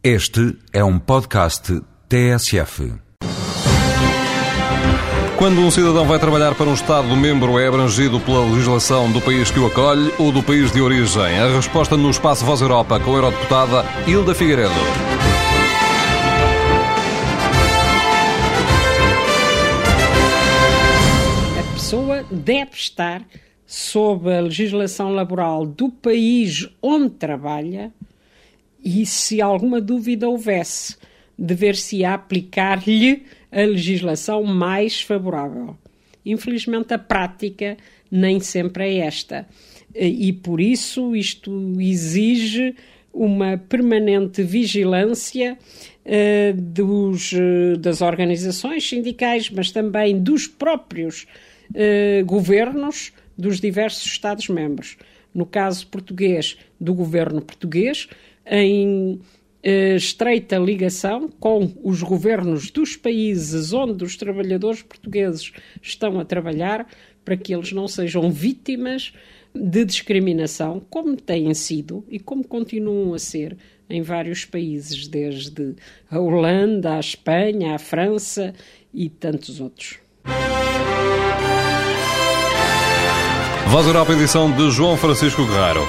Este é um podcast TSF. Quando um cidadão vai trabalhar para um Estado-membro, é abrangido pela legislação do país que o acolhe ou do país de origem? A resposta no Espaço Voz Europa com a Eurodeputada Hilda Figueiredo. A pessoa deve estar sob a legislação laboral do país onde trabalha e, se alguma dúvida houvesse, dever-se aplicar-lhe a legislação mais favorável. Infelizmente, a prática nem sempre é esta. E por isso isto exige uma permanente vigilância uh, dos, uh, das organizações sindicais, mas também dos próprios uh, governos dos diversos Estados-membros. No caso português, do governo português, em estreita ligação com os governos dos países onde os trabalhadores portugueses estão a trabalhar, para que eles não sejam vítimas de discriminação, como têm sido e como continuam a ser em vários países, desde a Holanda, a Espanha, a França e tantos outros. Voz Europa, edição de João Francisco Guerreiro.